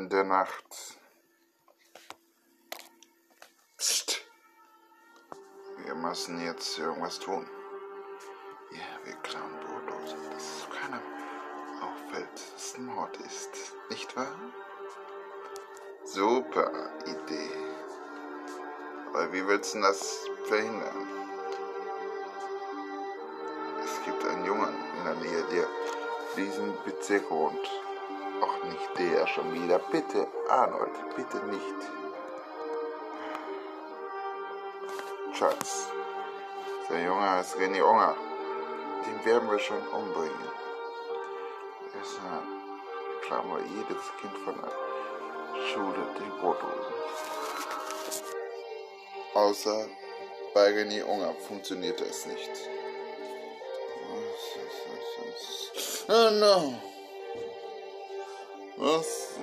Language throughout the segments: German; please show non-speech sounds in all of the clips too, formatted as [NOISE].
mitten der Nacht. Psst. Wir müssen jetzt irgendwas tun. Ja, wir klauen Brotdose, dass keiner auffällt, dass es ein Mord ist. Nicht wahr? Super Idee. Aber wie willst du das verhindern? Es gibt einen Jungen in der Nähe, der diesen Bezirk wohnt. Auch nicht der schon wieder. Bitte, Arnold, bitte nicht. Schatz, der Junge heißt René Unger. Den werden wir schon umbringen. Deshalb klauen wir jedes Kind von der Schule die Brotdosen. Außer bei René Unger funktioniert das nicht. Oh no. Was?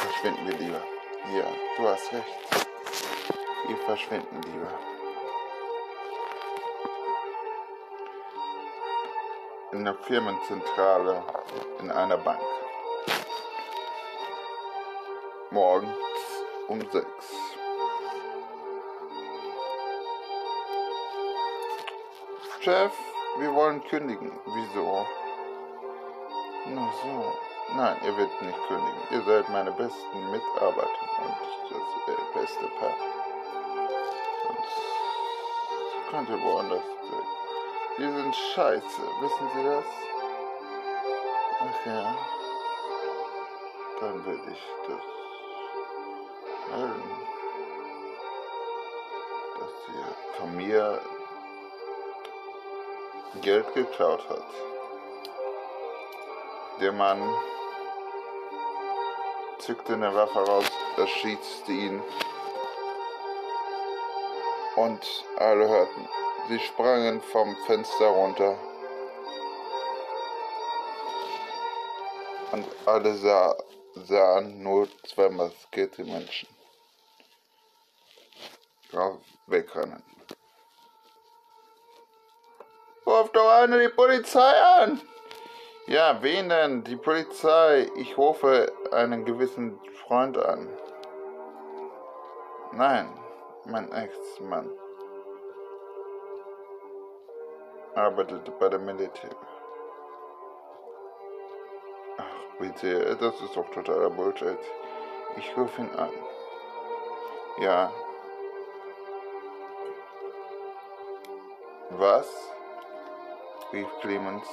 Verschwinden wir lieber. Ja, du hast recht. Wir verschwinden lieber. In der Firmenzentrale in einer Bank. Morgens um sechs. Chef, wir wollen kündigen. Wieso? Nur so. Nein, ihr werdet nicht kündigen. Ihr seid meine besten Mitarbeiter und das äh, beste Paar. Und könnt ihr woanders sein. Wir sind scheiße, wissen Sie das? Ach ja. Dann will ich das melden. Dass ihr von mir Geld geklaut hat. Der Mann zückte eine Waffe raus, erschießte ihn und alle hörten. Sie sprangen vom Fenster runter und alle sah, sahen nur zwei maskierte Menschen. Drauf wegrennen. Ruf doch einer die Polizei an! Ja, wen denn? Die Polizei. Ich rufe einen gewissen Freund an. Nein, mein Ex-Mann arbeitete bei der Militär. Ach, bitte, das ist doch totaler Bullshit. Ich rufe ihn an. Ja. Was? rief Clemens.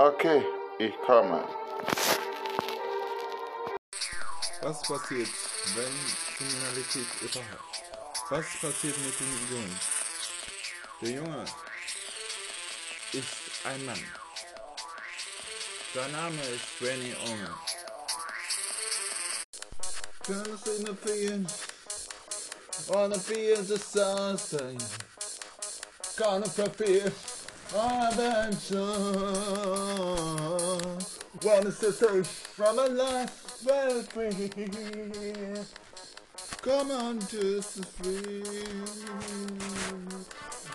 Okay, ich komme. Was passiert, wenn Kriminalität überhaupt? Was passiert mit dem Jungen? Der Junge ist ein Mann. Sein Name ist Benny Unger. Gonna see the field, wanna feel the sunshine. Gonna fulfill adventure. Wellness is safe from a life well free. Come on, just free.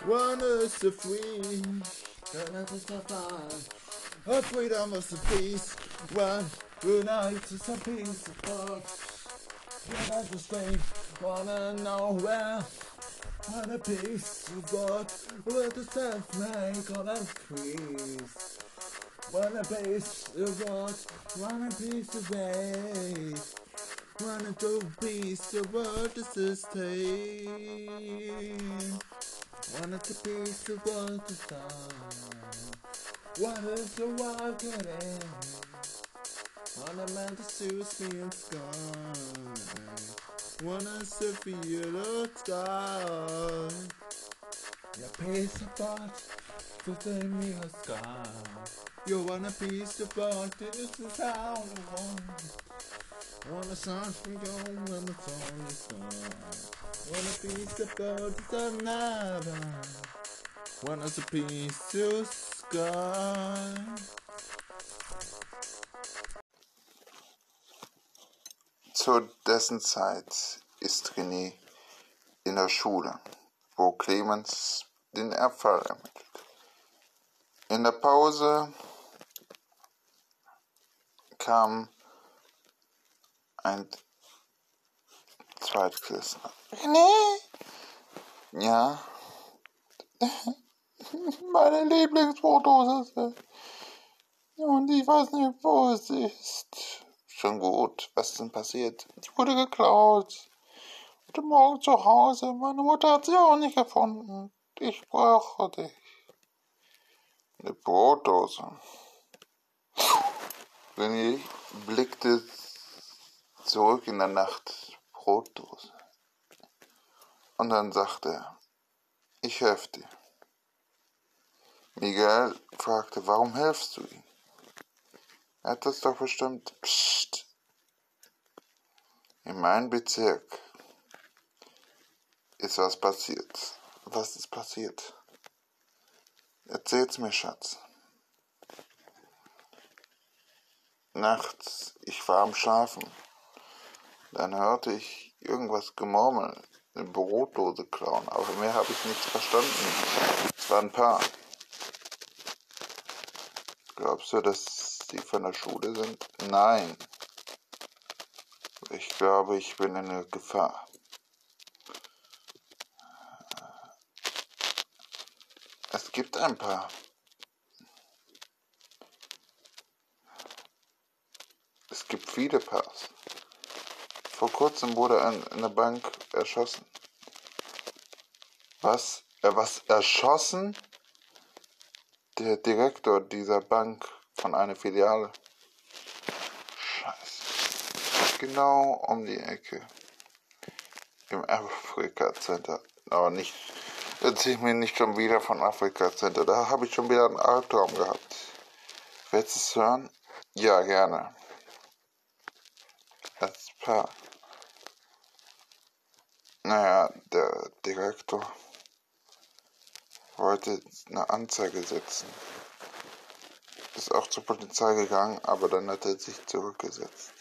Wellness is free. Don't is so far. A freedom is a peace. One unite is a peace of thought. Give us the strength. Wanna know where. On a piece of God? with a sad snake on a crease. One a piece of God? one a piece of base. One a two piece of board to sustain. One a piece of board to sign. One is the walking in. On a man to suicide and scorn. Wanna see the sky. Yeah, piece of art to send me a sky. You want a piece of art, this is how I want. Want a song from you when the song is gone. Want a piece of art, it's another. Want us a piece of sky. Zu dessen Zeit ist René in der Schule, wo Clemens den Erbfall ermittelt. In der Pause kam ein Zweitklässler. René? Ja. [LAUGHS] Meine Lieblingsbrotdose. Und ich weiß nicht, wo es ist. Schon gut. Was ist denn passiert? Die wurde geklaut. Heute Morgen zu Hause. Meine Mutter hat sie auch nicht gefunden. Ich brauche dich. Eine Brotdose. René blickte zurück in der Nacht. Brotdose. Und dann sagte er, ich helfe dir. Miguel fragte, warum hilfst du ihm? Er hat das doch bestimmt. Psst. In meinem Bezirk ist was passiert. Was ist passiert? Erzähl's mir, Schatz. Nachts, ich war am Schlafen. Dann hörte ich irgendwas gemurmel, eine Brotdose klauen, aber mehr habe ich nichts verstanden. Es waren ein paar. Glaubst du, dass sie von der Schule sind? Nein. Ich glaube, ich bin in einer Gefahr. Es gibt ein paar. Es gibt viele Pars. Vor kurzem wurde ein in der Bank erschossen. Was? Er was erschossen? Der Direktor dieser Bank von einer Filiale. Scheiße. Genau um die Ecke. Im Afrika Center. Aber nicht. Erzähl mir nicht schon wieder von Afrika Center. Da habe ich schon wieder einen Albtraum gehabt. Willst du es hören? Ja, gerne. Das Paar. Naja, der Direktor wollte eine Anzeige setzen. Ist auch zur Polizei gegangen, aber dann hat er sich zurückgesetzt.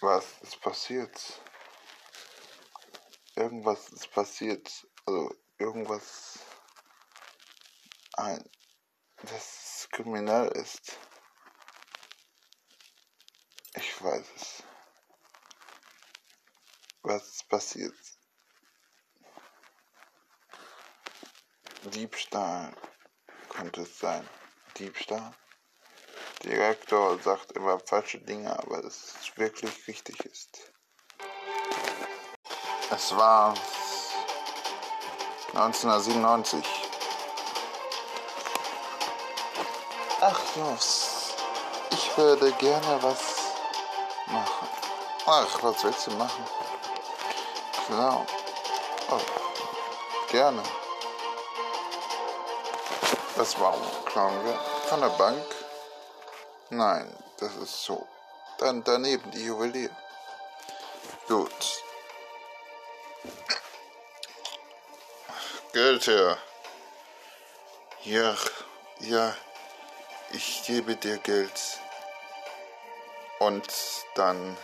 Was ist passiert? Irgendwas ist passiert. Also irgendwas ein das kriminell ist. Ich weiß es. Was ist passiert? Diebstahl könnte es sein. Diebstahl? Direktor sagt immer falsche Dinge, aber es wirklich richtig ist. Es war 1997. Ach los, ich würde gerne was machen. Ach, was willst du machen? Klar. Oh, gerne. Das war klauen wir von der Bank? Nein, das ist so. Dann daneben die Juwelier. Gut. Geld her. Ja, ja, ich gebe dir Geld. Und dann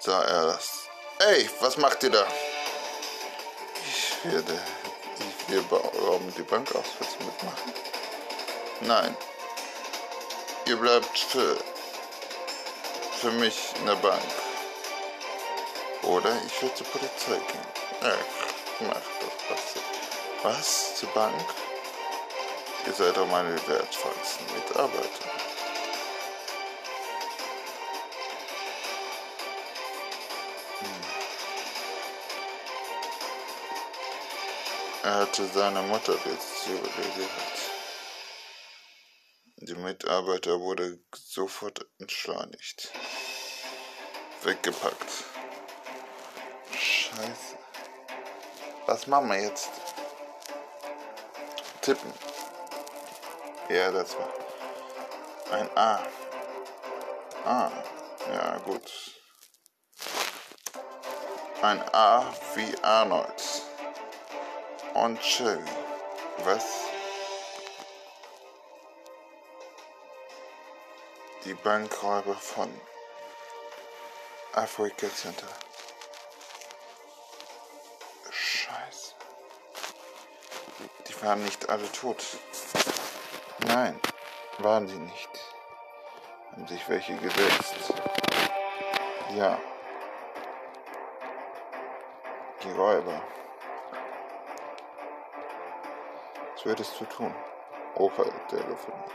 sah er das. Ey, was macht ihr da? Ich werde, ich wir berauben die Bank aus. Willst du mitmachen? Nein. Ihr bleibt für, für mich in der Bank. Oder ich werde zur Polizei gehen. Ach, mach das. Was, was? Zur Bank? Ihr seid doch meine wertvollsten Mitarbeiter. Er hatte seine Mutter desillusioniert. Die Mitarbeiter wurde sofort entschleunigt. Weggepackt. Scheiße. Was machen wir jetzt? Tippen. Ja, das war ein A. A. Ja, gut. Ein A wie Arnold und Chevy. Was? Die Bankräuber von Africa Center. Scheiße. die waren nicht alle tot. Nein, waren sie nicht. Haben sich welche gesetzt. Ja. Die Räuber. Was würdest du tun? Opa telefoniert.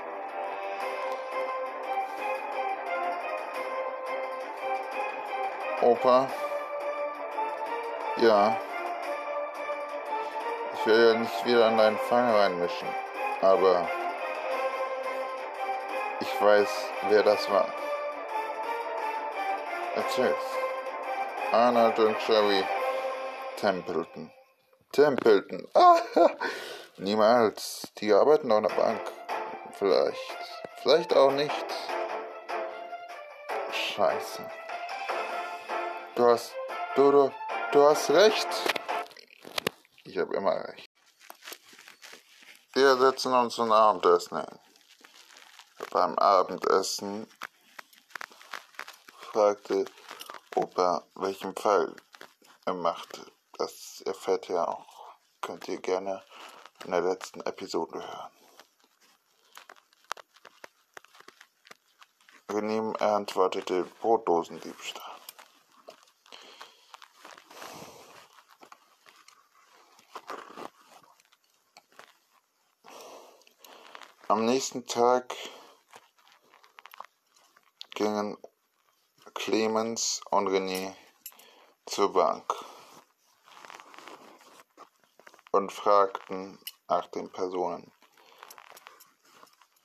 Opa? Ja. Ich will ja nicht wieder an deinen Fang reinmischen, aber ich weiß, wer das war. Erzähl's. Arnold und Sherry Templeton. Templeton. Ah, [LAUGHS] niemals. Die arbeiten auf einer Bank. Vielleicht. Vielleicht auch nicht. Scheiße. Du hast. Du, du, du hast recht. Ich habe immer recht. Wir setzen uns ein Abendessen hin. Beim Abendessen fragte Opa, welchen Fall er machte. Das erfährt ihr auch. Könnt ihr gerne in der letzten Episode hören. Renim antwortete Brotdosendiebstahl. Am nächsten Tag gingen Clemens und René zur Bank und fragten nach den Personen.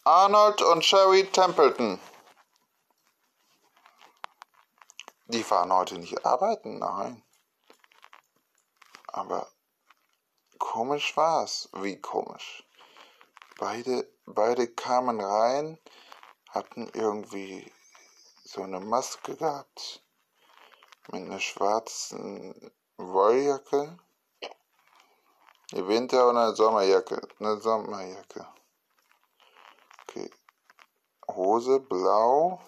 Arnold und Sherry Templeton. Die fahren heute nicht arbeiten, nein. Aber komisch war's. Wie komisch. Beide beide kamen rein, hatten irgendwie so eine Maske gehabt mit einer schwarzen Wolljacke. Winter- und eine Sommerjacke. Eine Sommerjacke. Okay. Hose blau.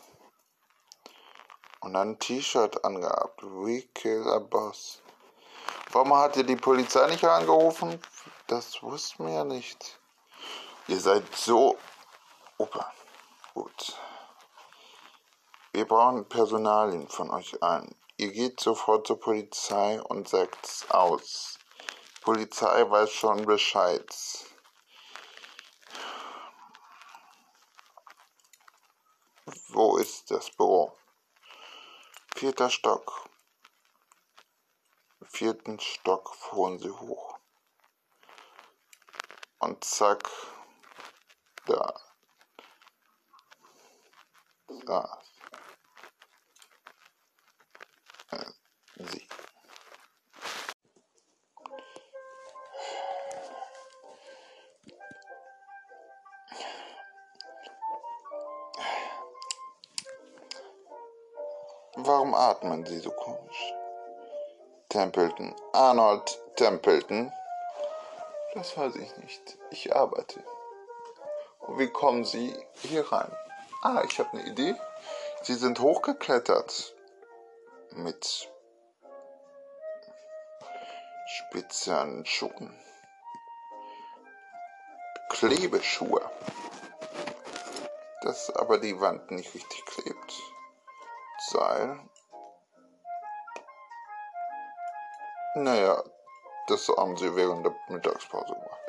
Und dann ein T-Shirt angehabt. We kill a boss. Warum hat ihr die Polizei nicht angerufen? Das wussten wir ja nicht. Ihr seid so. Opa. Gut. Wir brauchen Personalien von euch allen. Ihr geht sofort zur Polizei und sagt's aus. Polizei weiß schon Bescheid. Wo ist das Büro? Vierter Stock. Vierten Stock fuhren sie hoch. Und zack, da. Da. Äh, sie. Atmen Sie so komisch? Templeton. Arnold Templeton. Das weiß ich nicht. Ich arbeite. Und wie kommen Sie hier rein? Ah, ich habe eine Idee. Sie sind hochgeklettert. Mit speziellen Schuhen. Klebeschuhe. Dass aber die Wand nicht richtig klebt. Seil. Naja, das haben sie während der Mittagspause gemacht.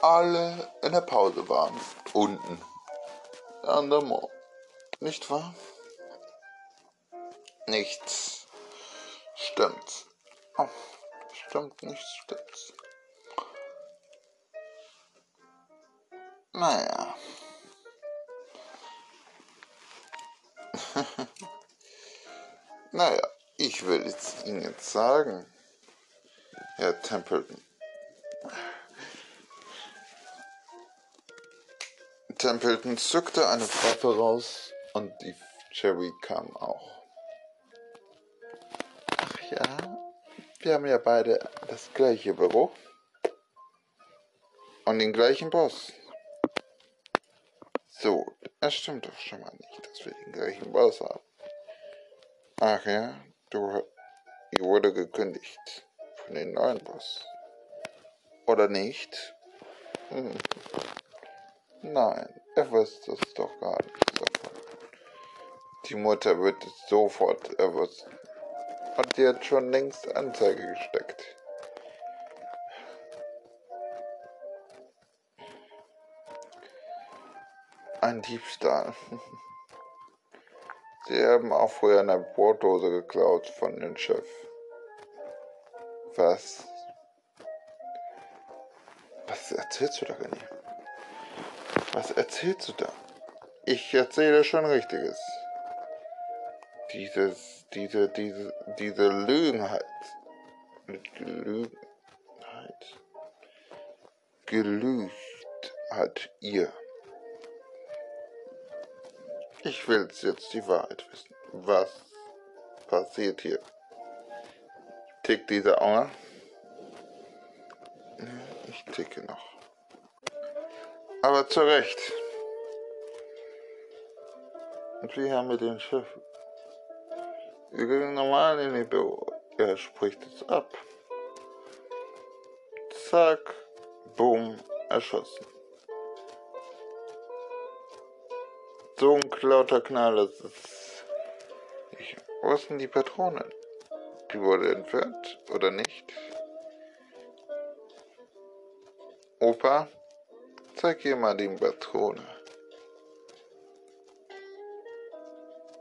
Alle in der Pause waren unten an der Mauer. Nicht wahr? Nichts stimmt. Oh, stimmt, nichts stimmt. Naja. [LAUGHS] naja, ich will jetzt Ihnen jetzt sagen, Herr Templeton. Templeton zückte eine Waffe raus und die Cherry kam auch. Ach ja, wir haben ja beide das gleiche Büro und den gleichen Boss. So, das stimmt doch schon mal nicht, dass wir den gleichen Boss haben. Ach ja, du, wurde gekündigt dem neuen Boss. Oder nicht? Hm. Nein, er wusste es doch gar nicht sofort. Die Mutter wird es sofort erwusst. Hat jetzt schon längst Anzeige gesteckt. Ein Diebstahl. [LAUGHS] Sie haben auch früher eine Brotdose geklaut von dem Chef. Was? Was erzählst du da, René? Was erzählst du da? Ich erzähle schon Richtiges. Dieses, diese, diese, diese Lügenheit. Mit Gelügenheit. Gelügt hat ihr. Ich will jetzt die Wahrheit wissen. Was passiert hier? Tickt dieser Auer? Ich ticke noch. Aber zu Recht. Und wir haben mit dem Chef. Wir gehen normal in die Büro. Er spricht es ab. Zack, boom, erschossen. So ein lauter Knall, das ist. Ich, wo sind die Patronen? Die wurde entfernt oder nicht? Opa, zeig ihr mal die Patrone.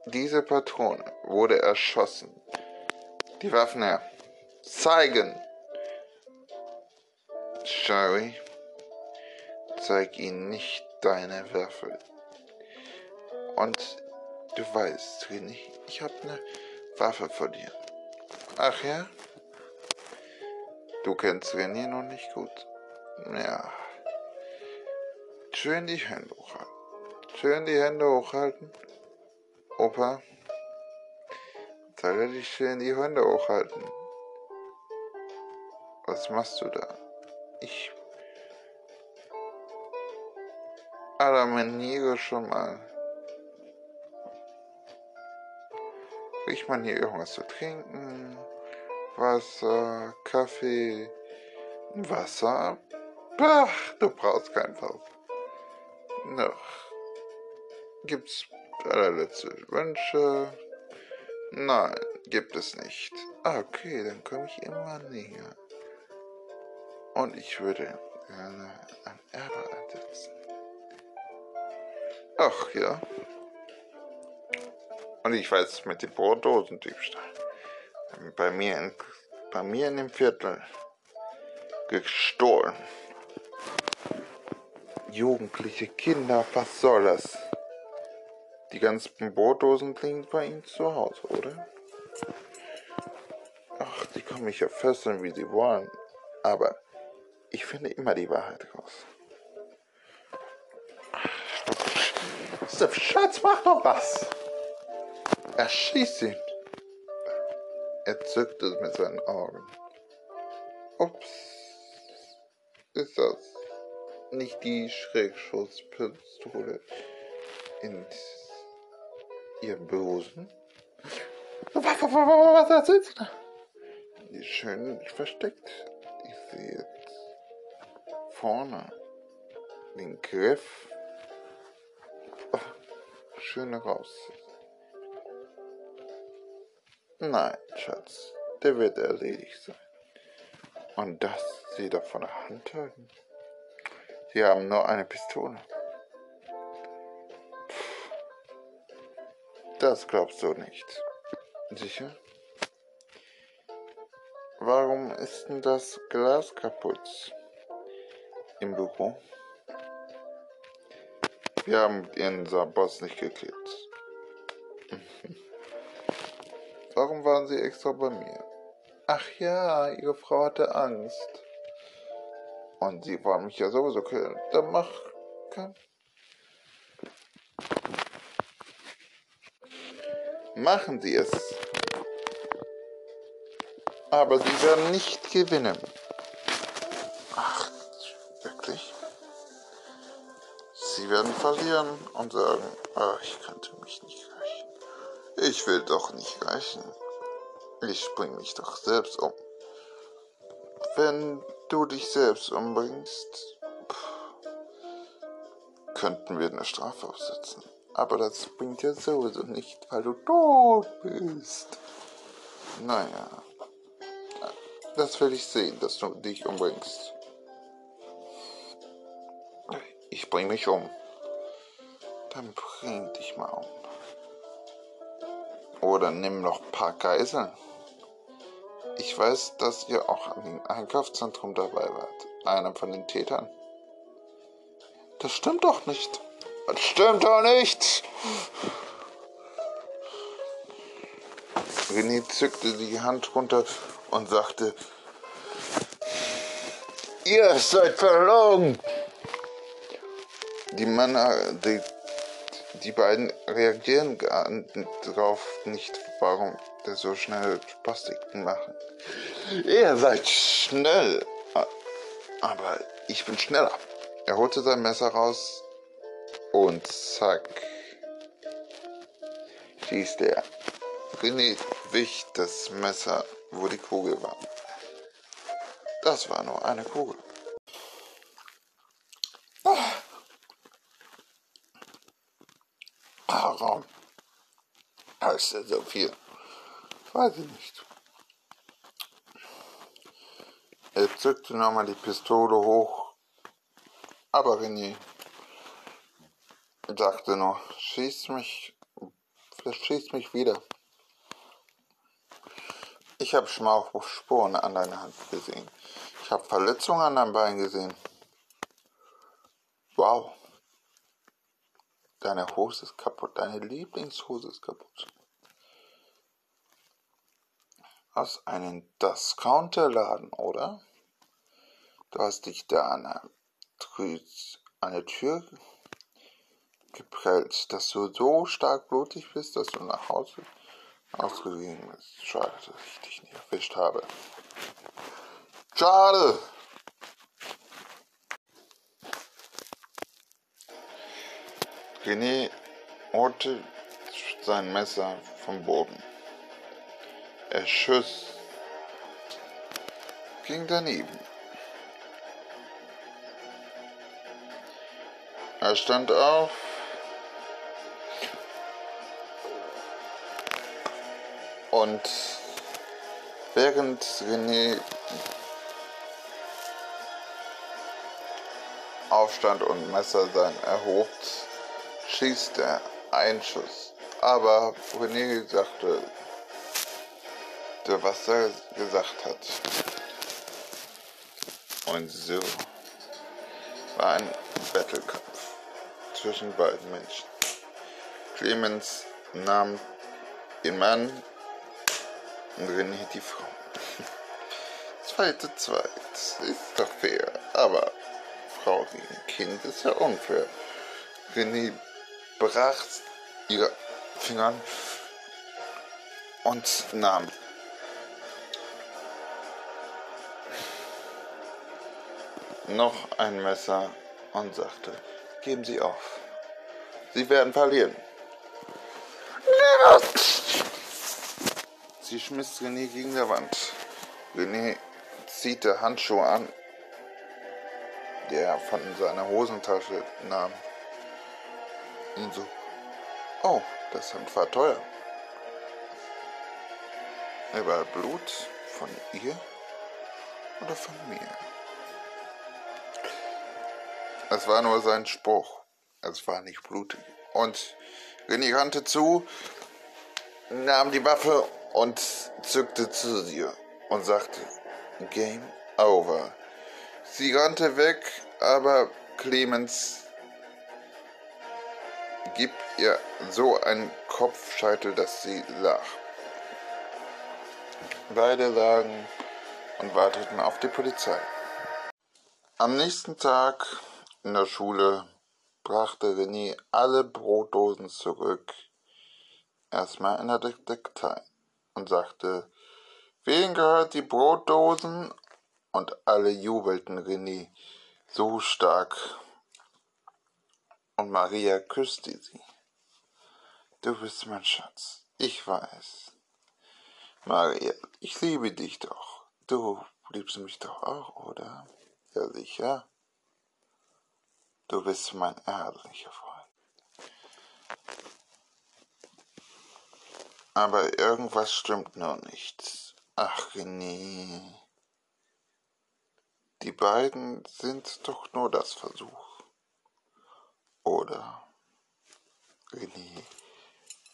Diese Patrone wurde erschossen. Die Waffen her. Zeigen! Sherry, zeig ihnen nicht deine Waffe. Und du weißt, René, ich habe eine Waffe vor dir. Ach ja? Du kennst René noch nicht gut. Ja. Schön die Hände hochhalten. Schön die Hände hochhalten. Opa, soll er dich schön die Hände hochhalten? Was machst du da? Ich adaminiere schon mal. Riecht man hier irgendwas zu trinken? Wasser, Kaffee, Wasser? Ach, du brauchst kein Wasser. Noch. Gibt's allerletzte Wünsche? Nein, gibt es nicht. Ah, okay, dann komme ich immer näher. Und ich würde gerne ein Erbe einsetzen. Ach ja. Und ich weiß mit dem Brotdosendiebstahl. Bei mir in, bei mir in dem Viertel gestohlen. Jugendliche Kinder, was soll das? Die ganzen Brotdosen klingen bei Ihnen zu Hause, oder? Ach, die können mich ja fesseln, wie sie wollen. Aber ich finde immer die Wahrheit raus. Schatz, mach doch was! Erschieß ihn! Er zückte mit seinen Augen. Ups, ist das nicht die Schrägschusspistole in ihrem Busen? Was, was, was erzählt sie da? Die schön versteckt. Ich sehe jetzt vorne den Griff. Oh, schön raus. Nein, Schatz, der wird erledigt sein. Und das Sie doch von der Hand halten? Sie haben nur eine Pistole. Pff, das glaubst du nicht. Sicher? Warum ist denn das Glas kaputt? Im Büro? Wir haben Ihren Boss nicht geklebt. Warum waren Sie extra bei mir? Ach ja, Ihre Frau hatte Angst. Und Sie wollen mich ja sowieso killen. Dann mach. Komm. Machen Sie es. Aber Sie werden nicht gewinnen. Ach, wirklich? Sie werden verlieren und sagen, ach, ich könnte mich nicht ich will doch nicht reichen. Ich bring mich doch selbst um. Wenn du dich selbst umbringst, könnten wir eine Strafe aufsetzen. Aber das bringt ja sowieso nicht, weil du tot bist. Naja, das will ich sehen, dass du dich umbringst. Ich bring mich um. Dann bring dich mal um. Oder nimm noch ein paar Geiseln. Ich weiß, dass ihr auch an dem Einkaufszentrum dabei wart. Einer von den Tätern. Das stimmt doch nicht. Das stimmt doch nicht. René zückte die Hand runter und sagte, ihr seid verlogen. Die Männer, die, die beiden reagieren darauf nicht, warum der so schnell Spastiken machen. Ihr seid schnell, aber ich bin schneller. Er holte sein Messer raus und zack, schießt er. René wich das Messer, wo die Kugel war. Das war nur eine Kugel. Warum heißt er so viel? Weiß ich nicht. Er zückte nochmal die Pistole hoch, aber René sagte nur, schieß mich, vielleicht mich wieder. Ich habe Schmauchspuren an deiner Hand gesehen. Ich habe Verletzungen an deinem Bein gesehen. Wow. Deine Hose ist kaputt. Deine Lieblingshose ist kaputt. Aus einem Discounterladen, oder? Du hast dich da an eine, eine Tür geprellt, dass du so stark blutig bist, dass du nach Hause ausgegangen bist. Schade, dass ich dich nicht erwischt habe. Schade! René holte sein Messer vom Boden. Er schoss, ging daneben. Er stand auf, und während René aufstand und Messer sein erhob, schießt er einen Schuss. Aber René sagte, was er gesagt hat. Und so war ein Battlekampf zwischen beiden Menschen. Clemens nahm den Mann und René die Frau. [LAUGHS] Zweite, zweit. Ist doch fair. Aber Frau gegen Kind ist ja unfair. René brach ihre Finger und nahm noch ein Messer und sagte, geben Sie auf. Sie werden verlieren. Sie schmiss René gegen der Wand. René zieht der Handschuh an, der er von seiner Hosentasche nahm. Und so, oh, das Hand war teuer. Überall Blut von ihr oder von mir? Es war nur sein Spruch. Es war nicht blutig. Und René rannte zu, nahm die Waffe und zückte zu ihr und sagte, Game over. Sie rannte weg, aber Clemens gibt ihr so einen Kopfscheitel, dass sie lach. Beide lagen und warteten auf die Polizei. Am nächsten Tag in der Schule brachte René alle Brotdosen zurück, erstmal in der Detektei und sagte, wem gehört die Brotdosen? Und alle jubelten René so stark. Und Maria küsste sie. Du bist mein Schatz, ich weiß. Maria, ich liebe dich doch. Du liebst mich doch auch, oder? Ja, sicher. Du bist mein ehrlicher Freund. Aber irgendwas stimmt nur nicht. Ach, René. Die beiden sind doch nur das Versuch. Oder? René,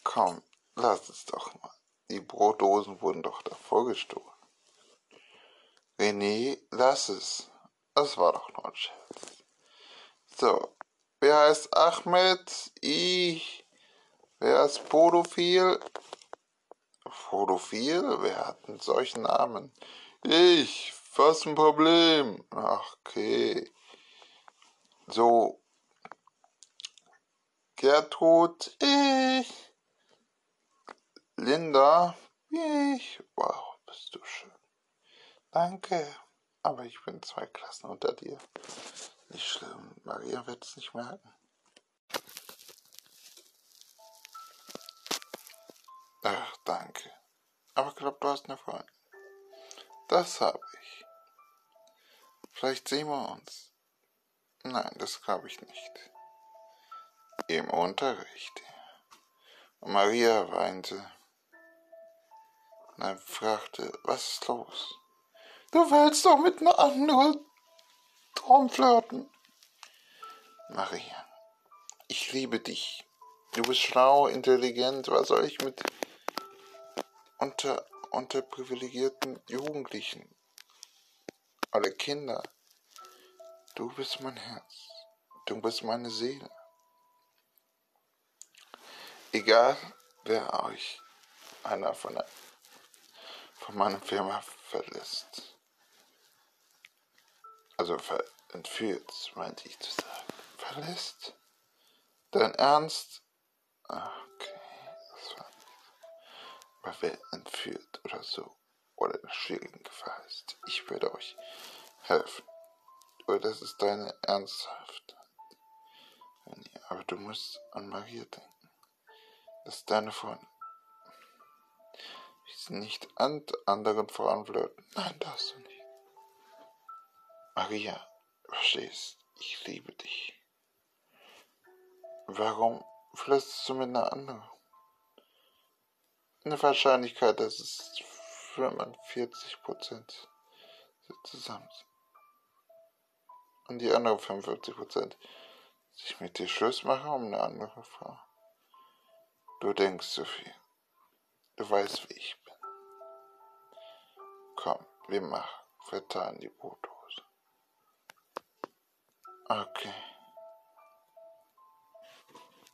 komm, lass es doch mal. Die Brotdosen wurden doch davor gestohlen. René, lass es. Das war doch nur ein Scherz. So, wer heißt Ahmed? Ich. Wer ist Podophil? Podophil? Wer hat einen solchen Namen? Ich. Was ein Problem? Ach, okay. So. Gertrud, ich. Linda, ich. Wow, bist du schön. Danke. Aber ich bin zwei Klassen unter dir. Nicht schlimm. Maria wird es nicht merken. Ach, danke. Aber ich glaube, du hast eine Freundin. Das habe ich. Vielleicht sehen wir uns. Nein, das glaube ich nicht. Im Unterricht. Und Maria weinte. Und er fragte, was ist los? Du willst doch mit einer anderen rumflirten. Maria, ich liebe dich. Du bist schlau, intelligent. Was soll ich mit unter, unterprivilegierten Jugendlichen? Alle Kinder. Du bist mein Herz. Du bist meine Seele. Egal, wer euch einer von, der, von meiner Firma verlässt also ver entführt, meinte ich zu sagen. Verlässt? Dein Ernst? Ah, okay, das war nicht. Aber wer entführt oder so, oder in schwierigen Gefahr ist, ich würde euch helfen. Oder das ist deine Ernsthaft. Aber du musst an Maria denken. Ist deine Freundin. Ich nicht an anderen Frauen flirten. Nein, darfst du nicht. Maria, verstehst, ich liebe dich. Warum flirtest du mit einer anderen? Eine Wahrscheinlichkeit, dass es 45 Prozent zusammen sind. Und die anderen 55 Prozent sich mit dir Schluss machen um eine andere Frau. Du denkst zu viel. Du weißt, wie ich bin. Komm, wir machen, verteilen die Brotdose. Okay.